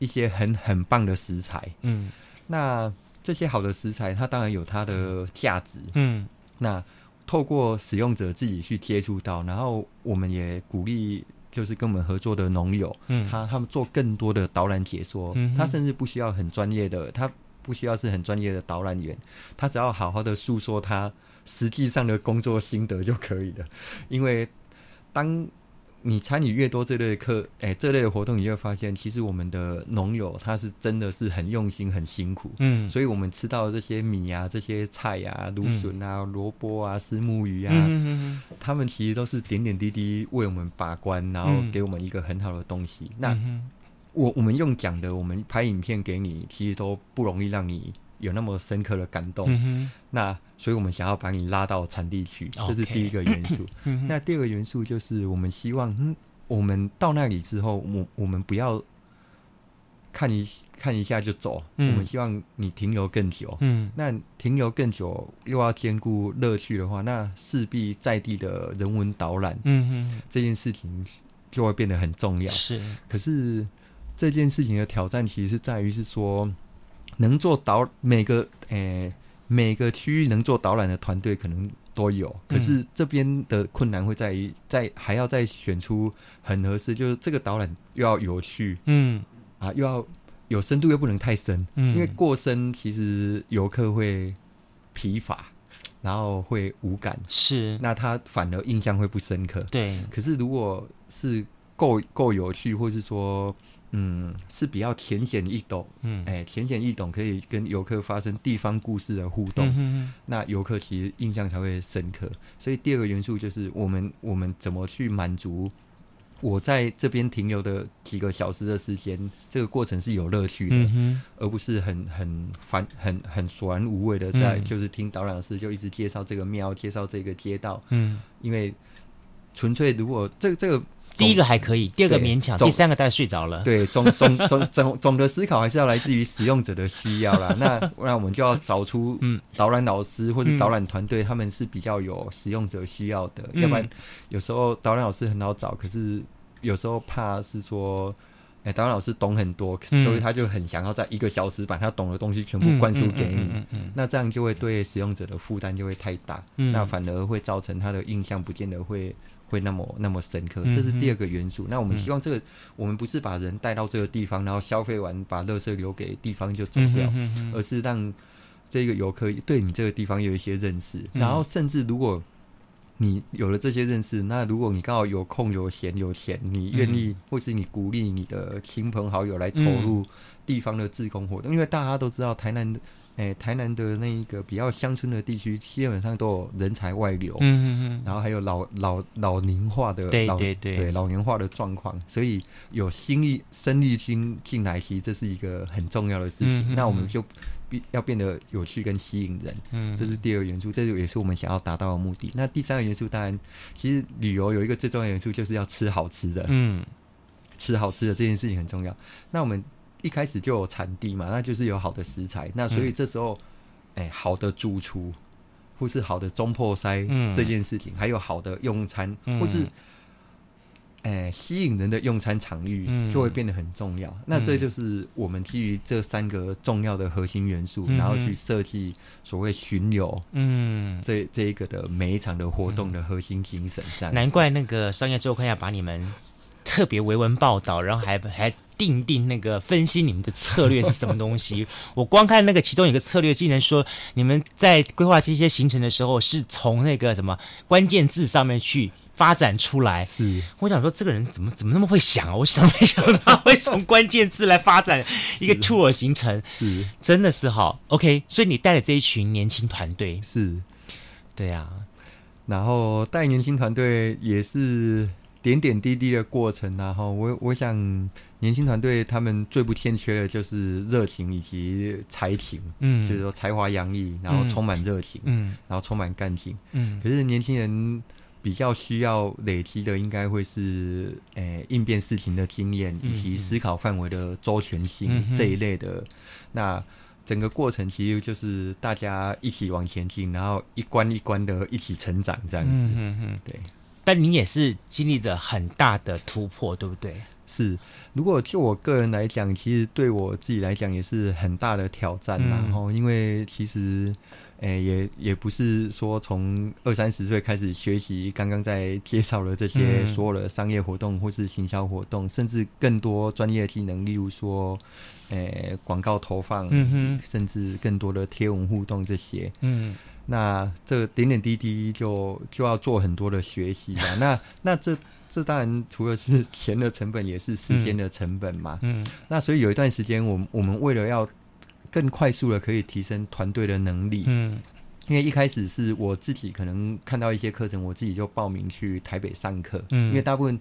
一些很很棒的食材，嗯，那这些好的食材，它当然有它的价值，嗯，那透过使用者自己去接触到，然后我们也鼓励，就是跟我们合作的农友，嗯，他他们做更多的导览解说，嗯，他甚至不需要很专业的，他不需要是很专业的导览员，他只要好好的诉说他实际上的工作心得就可以了，因为当。你参与越多这类的课，哎、欸，这类的活动，你就会发现，其实我们的农友他是真的是很用心、很辛苦。嗯，所以我们吃到的这些米啊、这些菜啊、芦笋啊、萝卜啊、石木鱼啊，嗯、哼哼他们其实都是点点滴滴为我们把关，然后给我们一个很好的东西。嗯、那我我们用讲的，我们拍影片给你，其实都不容易让你。有那么深刻的感动，嗯、那所以我们想要把你拉到产地去，这是第一个元素。那第二个元素就是我们希望，嗯，我们到那里之后，我我们不要看一看一下就走，嗯、我们希望你停留更久。嗯，那停留更久又要兼顾乐趣的话，那势必在地的人文导览，嗯嗯，这件事情就会变得很重要。是，可是这件事情的挑战其实是在于是说。能做导每个诶、欸、每个区域能做导览的团队可能都有，可是这边的困难会在于在还要再选出很合适，就是这个导览又要有趣，嗯。啊又要有深度又不能太深，嗯，因为过深其实游客会疲乏，然后会无感，是，那他反而印象会不深刻。对，可是如果是够够有趣，或是说，嗯，是比较浅显易懂，嗯，哎，浅显易懂，可以跟游客发生地方故事的互动，嗯、哼哼那游客其实印象才会深刻。所以第二个元素就是我们我们怎么去满足我在这边停留的几个小时的时间，这个过程是有乐趣的，嗯、而不是很很烦很很索然无味的在、嗯、就是听导览老师就一直介绍这个庙，介绍这个街道，嗯，因为纯粹如果这这个。第一个还可以，第二个勉强，第三个大概睡着了。对，总总总总总的思考还是要来自于使用者的需要啦。那那我们就要找出嗯，导览老师或是导览团队，他们是比较有使用者需要的。嗯、要不然有时候导览老师很好找，可是有时候怕是说，哎、欸，导览老师懂很多，所以他就很想要在一个小时把他懂的东西全部灌输给你。那这样就会对使用者的负担就会太大，嗯、那反而会造成他的印象不见得会。会那么那么深刻，这是第二个元素。嗯、那我们希望这个，嗯、我们不是把人带到这个地方，然后消费完把垃圾留给地方就走掉，嗯、哼哼而是让这个游客对你这个地方有一些认识。嗯、然后甚至如果你有了这些认识，那如果你刚好有空、有闲、有钱，你愿意，嗯、或是你鼓励你的亲朋好友来投入地方的自工活动，嗯、因为大家都知道台南。哎、欸，台南的那一个比较乡村的地区，基本上都有人才外流，嗯嗯嗯，然后还有老老老龄化的，对对对，对老龄化的状况，所以有新力生力军进来，其实这是一个很重要的事情。嗯、哼哼那我们就必要变得有趣跟吸引人，嗯，这是第二个元素，这也是我们想要达到的目的。那第三个元素，当然，其实旅游有一个最重要的元素，就是要吃好吃的，嗯，吃好吃的这件事情很重要。那我们。一开始就有产地嘛，那就是有好的食材，那所以这时候，哎、嗯欸，好的主厨或是好的中破塞这件事情，嗯、还有好的用餐，嗯、或是哎、欸、吸引人的用餐场域，就会变得很重要。嗯、那这就是我们基于这三个重要的核心元素，嗯、然后去设计所谓巡游，嗯，这这一个的每一场的活动的核心精神。这样，难怪那个商业周刊要把你们特别维文报道，然后还还。定定那个分析你们的策略是什么东西？我光看那个其中一个策略，竟然说你们在规划这些行程的时候，是从那个什么关键字上面去发展出来。是，我想说这个人怎么怎么那么会想啊？我想没想到他会从关键字来发展一个 tour 行程，是，真的是好 OK。所以你带了这一群年轻团队是，对呀、啊，然后带年轻团队也是点点滴滴的过程，然后我我想。年轻团队他们最不欠缺的就是热情以及才情，嗯，就是说才华洋溢，然后充满热情，嗯，然后充满干劲，嗯。可是年轻人比较需要累积的，应该会是诶、欸、应变事情的经验，以及思考范围的周全性、嗯、这一类的。那整个过程其实就是大家一起往前进，然后一关一关的一起成长这样子，嗯嗯，对。但你也是经历了很大的突破，对不对？是，如果就我个人来讲，其实对我自己来讲也是很大的挑战。然后、嗯，因为其实，诶、欸，也也不是说从二三十岁开始学习，刚刚在介绍了这些所有的商业活动或是行销活动，嗯、甚至更多专业技能，例如说，诶、欸，广告投放，嗯、哼甚至更多的贴文互动这些。嗯，那这点点滴滴就就要做很多的学习啊。那那这。这当然除了是钱的成本，也是时间的成本嘛。嗯，嗯，那所以有一段时间，我们我们为了要更快速的可以提升团队的能力，嗯，因为一开始是我自己可能看到一些课程，我自己就报名去台北上课。嗯，因为大部分，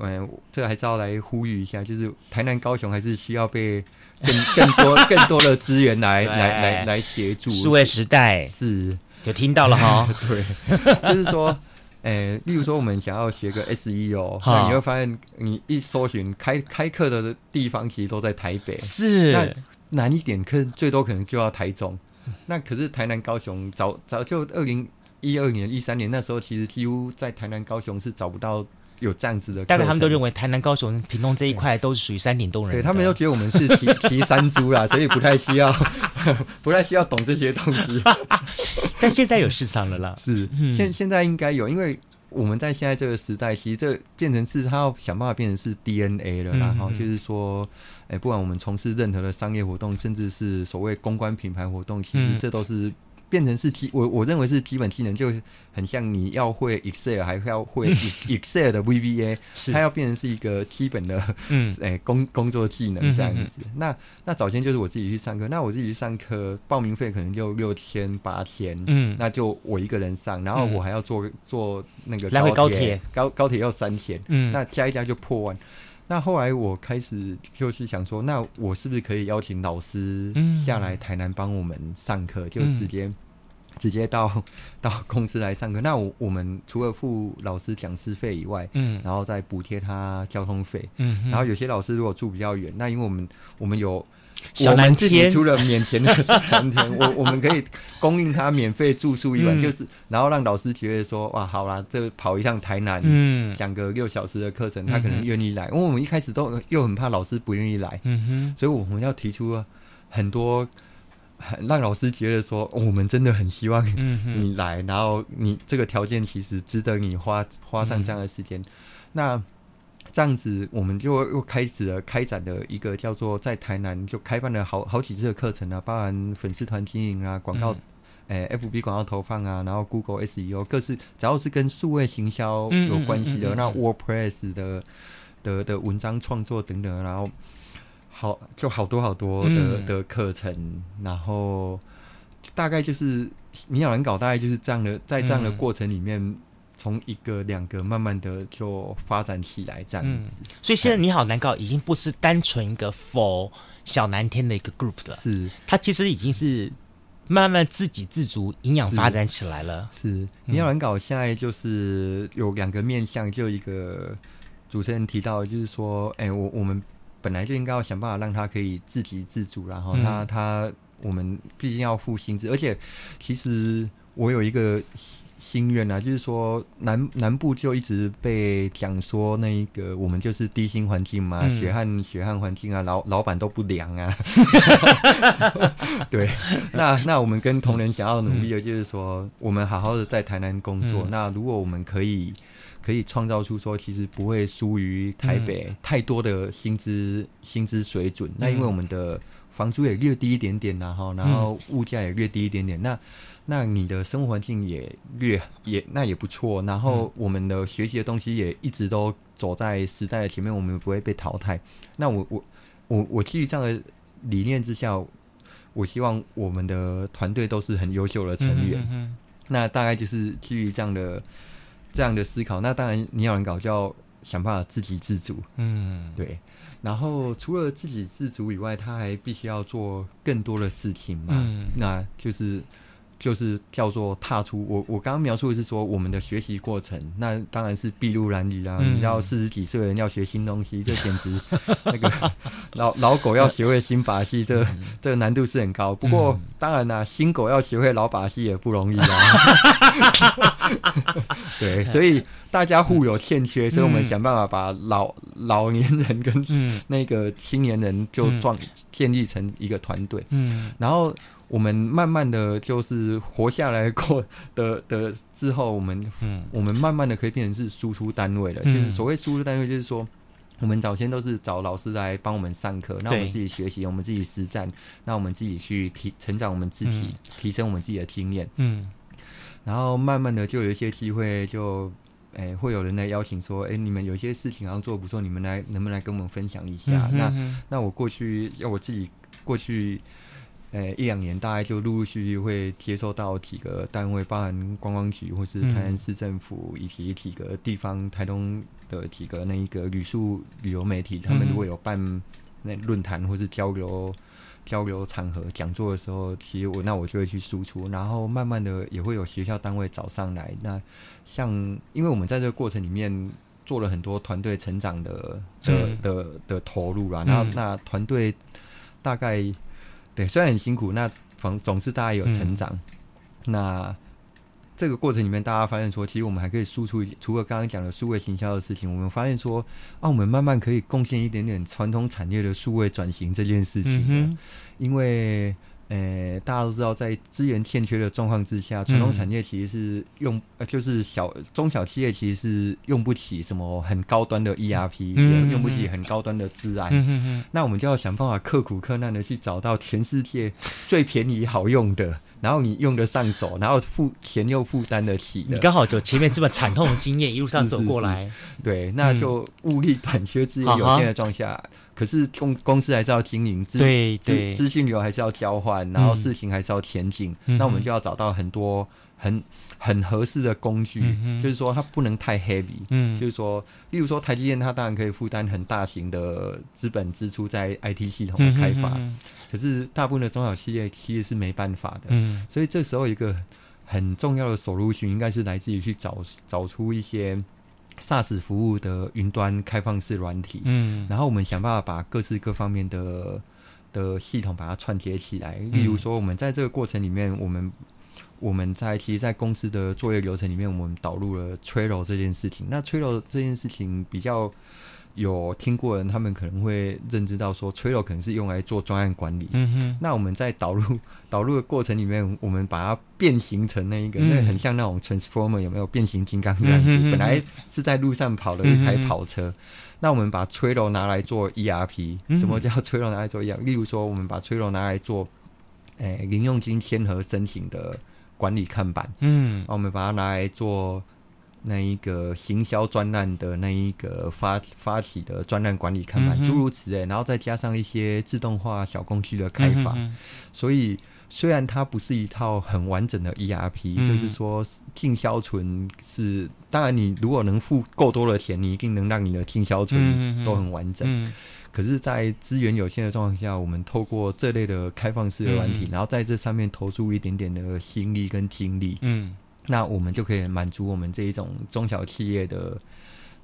嗯，这还是要来呼吁一下，就是台南、高雄还是需要被更更多更多的资源来 来来来协助。数位时代是有听到了哈？对，就是说。诶、欸，例如说，我们想要学个 SEO，那你会发现，你一搜寻开开课的地方，其实都在台北。是，那难一点，可最多可能就要台中。那可是台南、高雄早早就二零一二年、一三年那时候，其实几乎在台南、高雄是找不到。有这样子的，大概他们都认为台南、高雄、屏东这一块都是属于山顶洞人。对，他们都觉得我们是骑骑山猪啦，所以不太需要，不太需要懂这些东西。但现在有市场了啦。是，现现在应该有，因为我们在现在这个时代，其实这变成是他要想办法变成是 DNA 了，然后就是说，哎，不管我们从事任何的商业活动，甚至是所谓公关品牌活动，其实这都是。变成是基，我我认为是基本技能，就很像你要会 Excel，还要会 Excel 的 VBA，它要变成是一个基本的，嗯，哎、欸，工工作技能这样子。嗯、哼哼那那早先就是我自己去上课，那我自己去上课，报名费可能就六千八千，嗯，那就我一个人上，然后我还要坐坐那个高铁，高高铁要三天，嗯，那加一加就破万。那后来我开始就是想说，那我是不是可以邀请老师下来台南帮我们上课，嗯、就直接、嗯、直接到到公司来上课？那我我们除了付老师讲师费以外，嗯，然后再补贴他交通费，嗯，然后有些老师如果住比较远，那因为我们我们有。我们自己除了免钱的小南天，我我们可以供应他免费住宿一晚，嗯、就是然后让老师觉得说哇，好啦，这跑一趟台南，嗯，讲个六小时的课程，他可能愿意来。嗯、因为我们一开始都又很怕老师不愿意来，嗯哼，所以我们要提出很多很让老师觉得说，我们真的很希望你来，然后你这个条件其实值得你花花上这样的时间，嗯、那。这样子，我们就又开始了开展的一个叫做在台南就开办了好好几次的课程啊，包含粉丝团经营啊、广告，诶、FB 广告投放啊，然后 Google SEO 各式，只要是跟数位行销有关系的，嗯嗯嗯嗯、那 WordPress 的的的文章创作等等，然后好就好多好多的、嗯、的课程，然后大概就是你要难搞，大概就是这样的，在这样的过程里面。嗯从一个两个慢慢的就发展起来，这样子、嗯。所以现在你好难搞，已经不是单纯一个 for 小南天的一个 group 了。是，它其实已经是慢慢自给自足、营养发展起来了。是，你好难搞，现在就是有两个面向，就一个主持人提到，就是说，哎、欸，我我们本来就应该要想办法让他可以自给自足，然后他、嗯、他我们毕竟要付薪资，而且其实我有一个。心愿啊，就是说南南部就一直被讲说那一个我们就是低薪环境嘛，嗯、血汗血汗环境啊，老老板都不良啊。对，那那我们跟同仁想要努力的，就是说、嗯、我们好好的在台南工作。嗯、那如果我们可以可以创造出说，其实不会输于台北太多的薪资薪资水准。嗯、那因为我们的房租也略低一点点，然后然后物价也略低一点点。那那你的生活环境也略也那也不错，然后我们的学习的东西也一直都走在时代的前面，我们不会被淘汰。那我我我我基于这样的理念之下，我希望我们的团队都是很优秀的成员。嗯那大概就是基于这样的这样的思考。那当然你要能搞，就要想办法自给自足。嗯，对。然后除了自给自足以外，他还必须要做更多的事情嘛。嗯，那就是。就是叫做踏出我我刚刚描述的是说我们的学习过程，那当然是筚路蓝缕啊！嗯、你知道四十几岁的人要学新东西，这简直 那个老老狗要学会新把戏，这个、这个难度是很高。不过当然啦、啊，新狗要学会老把戏也不容易啊。对，所以大家互有欠缺，所以我们想办法把老老年人跟那个青年人就撞建立成一个团队。嗯，然后。我们慢慢的就是活下来过的的之后，我们嗯，我们慢慢的可以变成是输出单位了。嗯、就是所谓输出单位，就是说我们早先都是找老师来帮我们上课，那我们自己学习，我们自己实战，那我们自己去提成长我们自己，嗯、提升我们自己的经验。嗯，然后慢慢的就有一些机会就，就、欸、诶会有人来邀请说，诶、欸，你们有些事情好像做得不错，你们来能不能来跟我们分享一下？嗯、哼哼那那我过去要我自己过去。呃，一两年大概就陆陆续续会接收到几个单位，包含观光局或是台南市政府，以及几个地方，台东的几个那一个旅宿旅游媒体，他们如果有办那论坛或是交流交流场合讲座的时候，其实我那我就会去输出，然后慢慢的也会有学校单位找上来。那像因为我们在这个过程里面做了很多团队成长的的的的投入啦，然后那团队大概。对，虽然很辛苦，那总总是大家有成长。嗯、那这个过程里面，大家发现说，其实我们还可以输出，除了刚刚讲的数位行销的事情，我们发现说，啊，我们慢慢可以贡献一点点传统产业的数位转型这件事情。嗯、因为呃，大家都知道，在资源欠缺的状况之下，传统产业其实是用，呃，就是小中小企业其实是用不起什么很高端的 ERP，嗯，用不起很高端的资安。嗯嗯，那我们就要想办法刻苦克难的去找到全世界最便宜好用的。然后你用得上手，然后付钱又负担得起，你刚好就前面这么惨痛的经验一路上走过来，是是是对，那就物力短缺、资源有限的状况下，嗯、可是公公司还是要经营，资资资讯流还是要交换，然后事情还是要前进，嗯、那我们就要找到很多。很很合适的工具，嗯、就是说它不能太 heavy，嗯，就是说，例如说台积电，它当然可以负担很大型的资本支出在 IT 系统的开发，可是大部分的中小企业其实是没办法的，嗯，所以这时候一个很重要的 solution 应该是来自于去找找出一些 SaaS 服务的云端开放式软体，嗯，然后我们想办法把各式各方面的的系统把它串接起来，例如说我们在这个过程里面，我们我们在其实，在公司的作业流程里面，我们导入了 Trello 这件事情。那 Trello 这件事情比较有听过的人，他们可能会认知到说，Trello 可能是用来做专案管理。嗯哼。那我们在导入 导入的过程里面，我们把它变形成那一个，嗯、那个很像那种 Transformer 有没有变形金刚这样子？嗯、哼哼本来是在路上跑的一台跑车，嗯、那我们把 Trello 拿来做 ERP。什么叫 Trello 拿来做 ERP？例如说，我们把 Trello 拿来做，诶、欸，零用金签合申请的。管理看板，嗯，我们把它拿来做那一个行销专案的那一个发发起的专案管理看板，诸、嗯、如此类，然后再加上一些自动化小工具的开发，嗯、所以虽然它不是一套很完整的 ERP，、嗯、就是说进销存是，当然你如果能付够多的钱，你一定能让你的进销存都很完整。可是，在资源有限的状况下，我们透过这类的开放式的软体，嗯、然后在这上面投注一点点的心力跟精力，嗯，那我们就可以满足我们这一种中小企业的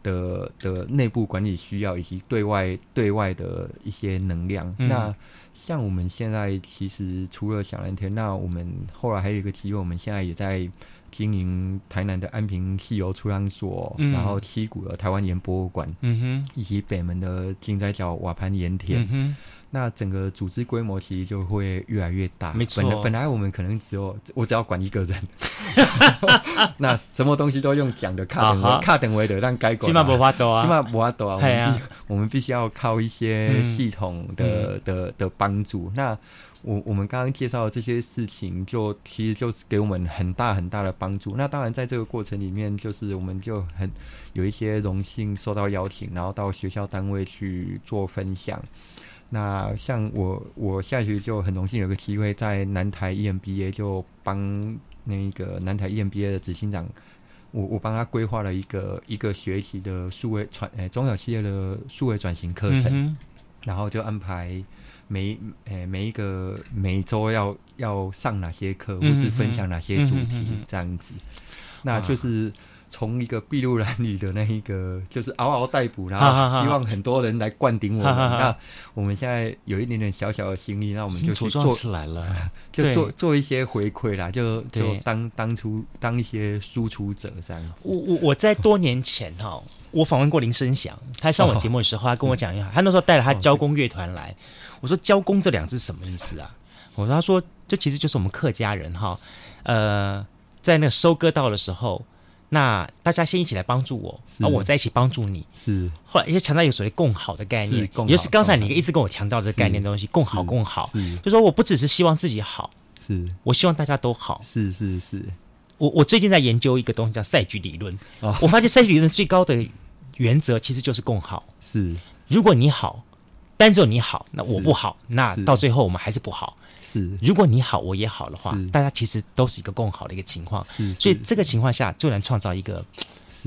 的的内部管理需要，以及对外对外的一些能量。嗯、那像我们现在其实除了小蓝天，那我们后来还有一个机会，我们现在也在。经营台南的安平汽油出厂所，嗯、然后七股的台湾盐博物馆，嗯、哼以及北门的金仔角瓦盘盐田，嗯、哼那整个组织规模其实就会越来越大。没错，本来我们可能只有我只要管一个人，那什么东西都用讲的卡等卡等为的，但该管起码不发抖啊，起码不发抖啊。我们必我们必须要靠一些系统的、嗯、的的帮助。那我我们刚刚介绍的这些事情，就其实就是给我们很大很大的帮助。那当然，在这个过程里面，就是我们就很有一些荣幸受到邀请，然后到学校单位去做分享。那像我，我下学期就很荣幸有个机会在南台 EMBA 就帮那个南台 EMBA 的执行长，我我帮他规划了一个一个学期的数位传诶中小企业的数位转型课程，嗯、然后就安排。每诶、欸、每一个每周要要上哪些课，或是分享哪些主题，这样子，那就是从一个筚路蓝缕的那一个，就是嗷嗷待哺，然后希望很多人来灌顶我们。那我们现在有一点点小小的心意，那我们就去做出来了，就做做一些回馈啦，就就当当初当一些输出者这样子。我我我在多年前哈。我访问过林生祥，他上我节目的时候，他跟我讲一下，他那时候带了他交工乐团来。我说“交工”这两字什么意思啊？我说他说这其实就是我们客家人哈，呃，在那个收割稻的时候，那大家先一起来帮助我，然后我再一起帮助你。是。后来也强调一个所谓“共好”的概念，也就是刚才你一直跟我强调这个概念的东西，“共好”“共好”。是。就说我不只是希望自己好，是我希望大家都好。是是是。我我最近在研究一个东西叫赛局理论，我发现赛局理论最高的。原则其实就是共好。是，如果你好，单只有你好，那我不好，那到最后我们还是不好。是，如果你好，我也好的话，大家其实都是一个共好的一个情况。是，是，所以这个情况下就能创造一个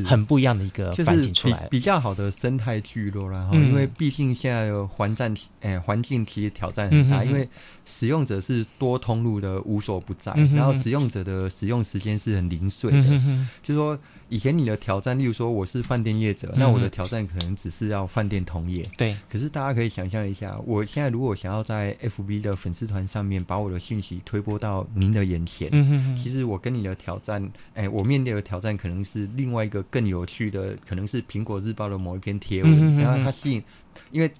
很不一样的一个环境出来，比，比较好的生态聚落。然后，因为毕竟现在的环战，哎，环境其实挑战很大，嗯、哼哼因为使用者是多通路的，无所不在，嗯、哼哼然后使用者的使用时间是很零碎的，嗯、哼哼就是说。以前你的挑战，例如说我是饭店业者，那我的挑战可能只是要饭店同业。对、嗯。可是大家可以想象一下，我现在如果想要在 FB 的粉丝团上面把我的信息推播到您的眼前，嗯哼哼其实我跟你的挑战，哎、欸，我面对的挑战可能是另外一个更有趣的，可能是苹果日报的某一篇贴文，然后它吸引，因为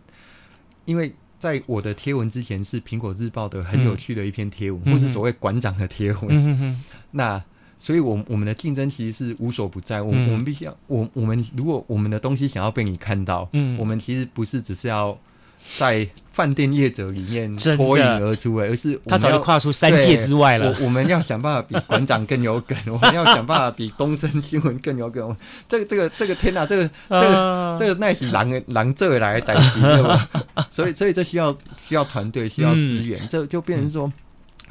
因为。在我的贴文之前是苹果日报的很有趣的一篇贴文，嗯、或是所谓馆长的贴文。那所以我，我我们的竞争其实是无所不在。我、嗯、我们必须要，我我们如果我们的东西想要被你看到，嗯，我们其实不是只是要。在饭店业者里面脱颖而出，而是他早就跨出三界之外了。我我们要想办法比馆长更有梗，我们要想办法比东森新闻更有梗。这个这个这个天哪，这个这个这个那是狼狼这来逮敌对吧？所以所以这需要需要团队，需要资源，嗯、这就变成说。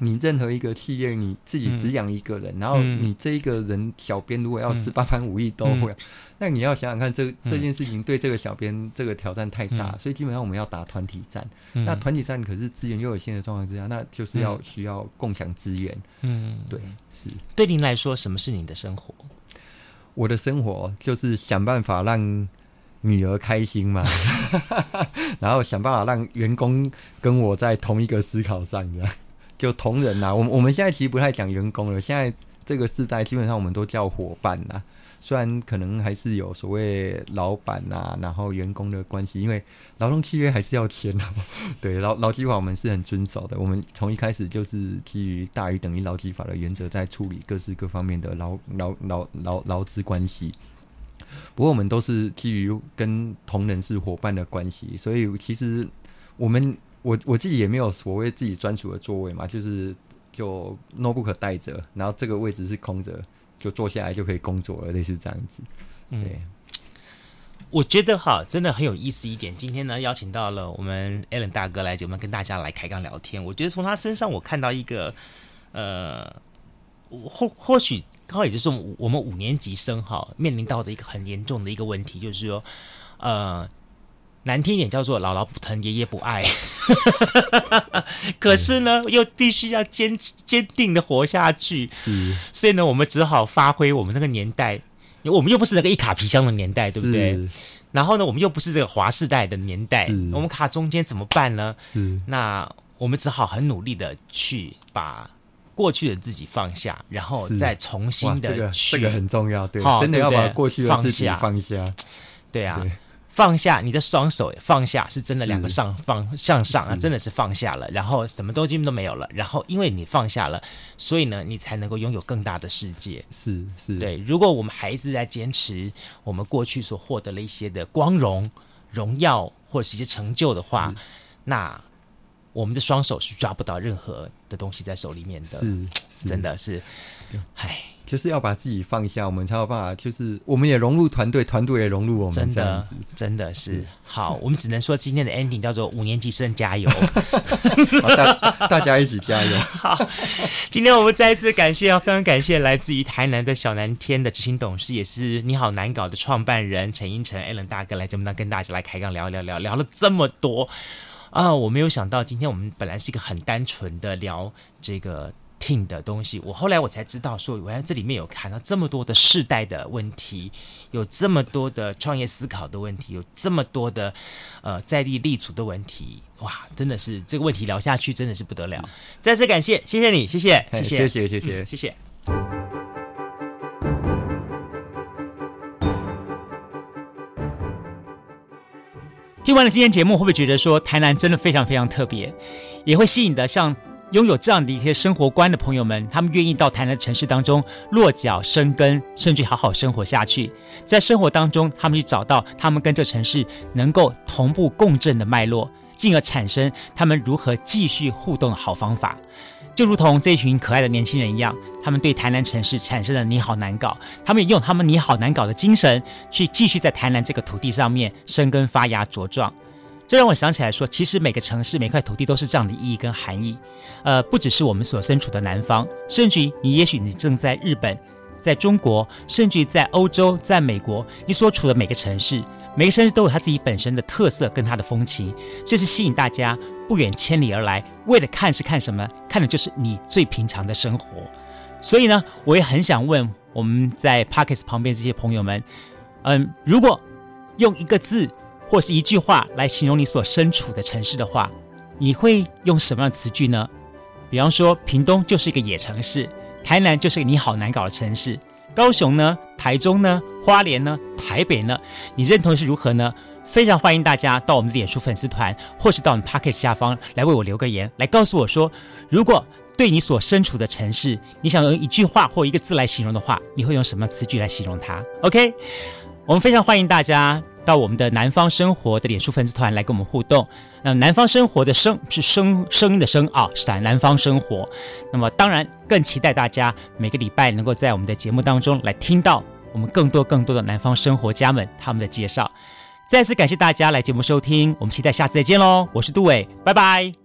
你任何一个企业，你自己只养一个人，嗯、然后你这一个人小编如果要十八般武艺都会，嗯、那你要想想看这，这这件事情对这个小编这个挑战太大，嗯、所以基本上我们要打团体战。嗯、那团体战可是资源又有限的状况之下，那就是要需要共享资源。嗯，对，是。对您来说，什么是你的生活？我的生活就是想办法让女儿开心嘛，然后想办法让员工跟我在同一个思考上，这样。就同仁呐，我我们现在其实不太讲员工了，现在这个时代基本上我们都叫伙伴呐。虽然可能还是有所谓老板呐，然后员工的关系，因为劳动契约还是要签的嘛。对，劳劳基法我们是很遵守的，我们从一开始就是基于大于等于劳基法的原则在处理各式各方面的劳劳劳劳劳资关系。不过我们都是基于跟同仁是伙伴的关系，所以其实我们。我我自己也没有所谓自己专属的座位嘛，就是就 notebook 带着，然后这个位置是空着，就坐下来就可以工作了，类似这样子。对，嗯、我觉得哈，真的很有意思一点。今天呢，邀请到了我们 Allen 大哥来节目跟大家来开杠聊天。我觉得从他身上，我看到一个呃，或或许刚好也就是我们五年级生哈面临到的一个很严重的一个问题，就是说呃。难听一点叫做姥姥不疼，爷爷不爱，可是呢，又必须要坚坚定的活下去。是，所以呢，我们只好发挥我们那个年代，我们又不是那个一卡皮箱的年代，对不对？然后呢，我们又不是这个华世代的年代，我们卡中间怎么办呢？是，那我们只好很努力的去把过去的自己放下，然后再重新的去，这个这个很重要，对，哦、真的要把过去的自己放下，放下。对啊。对放下你的双手，放下是真的两个上放向上啊，真的是放下了，然后什么东西都没有了，然后因为你放下了，所以呢，你才能够拥有更大的世界。是是，对。如果我们还是在坚持我们过去所获得了一些的光荣、荣耀或者是一些成就的话，那我们的双手是抓不到任何的东西在手里面的。是，是真的是，唉。就是要把自己放下，我们才有办法。就是我们也融入团队，团队也融入我们，这样子真的，真的是好。我们只能说今天的 ending 叫做五年级生加油，大大家一起加油。好，今天我们再一次感谢，非常感谢来自于台南的小南天的执行董事，也是你好难搞的创办人陈英成 Allen 大哥来节目当跟大家来开杠聊聊聊聊了这么多啊！我没有想到，今天我们本来是一个很单纯的聊这个。听的东西，我后来我才知道，说原来这里面有看到这么多的世代的问题，有这么多的创业思考的问题，有这么多的呃在地立足的问题，哇，真的是这个问题聊下去真的是不得了。再次感谢，谢谢你，谢谢，谢谢，谢谢，谢谢，嗯、谢谢。听完了今天节目，会不会觉得说台南真的非常非常特别，也会吸引的像？拥有这样的一些生活观的朋友们，他们愿意到台南城市当中落脚生根，甚至好好生活下去。在生活当中，他们去找到他们跟这城市能够同步共振的脉络，进而产生他们如何继续互动的好方法。就如同这群可爱的年轻人一样，他们对台南城市产生了“你好难搞”，他们也用他们“你好难搞”的精神去继续在台南这个土地上面生根发芽茁壮。这让我想起来说，其实每个城市、每块土地都是这样的意义跟含义。呃，不只是我们所身处的南方，甚至于你，也许你正在日本、在中国，甚至于在欧洲、在美国，你所处的每个城市，每个城市都有它自己本身的特色跟它的风情，这是吸引大家不远千里而来，为了看是看什么？看的就是你最平常的生活。所以呢，我也很想问我们在 Podcast 旁边这些朋友们，嗯，如果用一个字。或是一句话来形容你所身处的城市的话，你会用什么样的词句呢？比方说，屏东就是一个野城市，台南就是个你好难搞的城市，高雄呢，台中呢，花莲呢，台北呢，你认同是如何呢？非常欢迎大家到我们的脸书粉丝团，或是到我们 Pocket 下方来为我留个言，来告诉我说，如果对你所身处的城市，你想用一句话或一个字来形容的话，你会用什么词句来形容它？OK，我们非常欢迎大家到我们的南方生活的脸书粉丝团来跟我们互动。那南方生活的生是生声音的生啊，是在南方生活。那么当然更期待大家每个礼拜能够在我们的节目当中来听到我们更多更多的南方生活家们他们的介绍。再次感谢大家来节目收听，我们期待下次再见喽！我是杜伟，拜拜。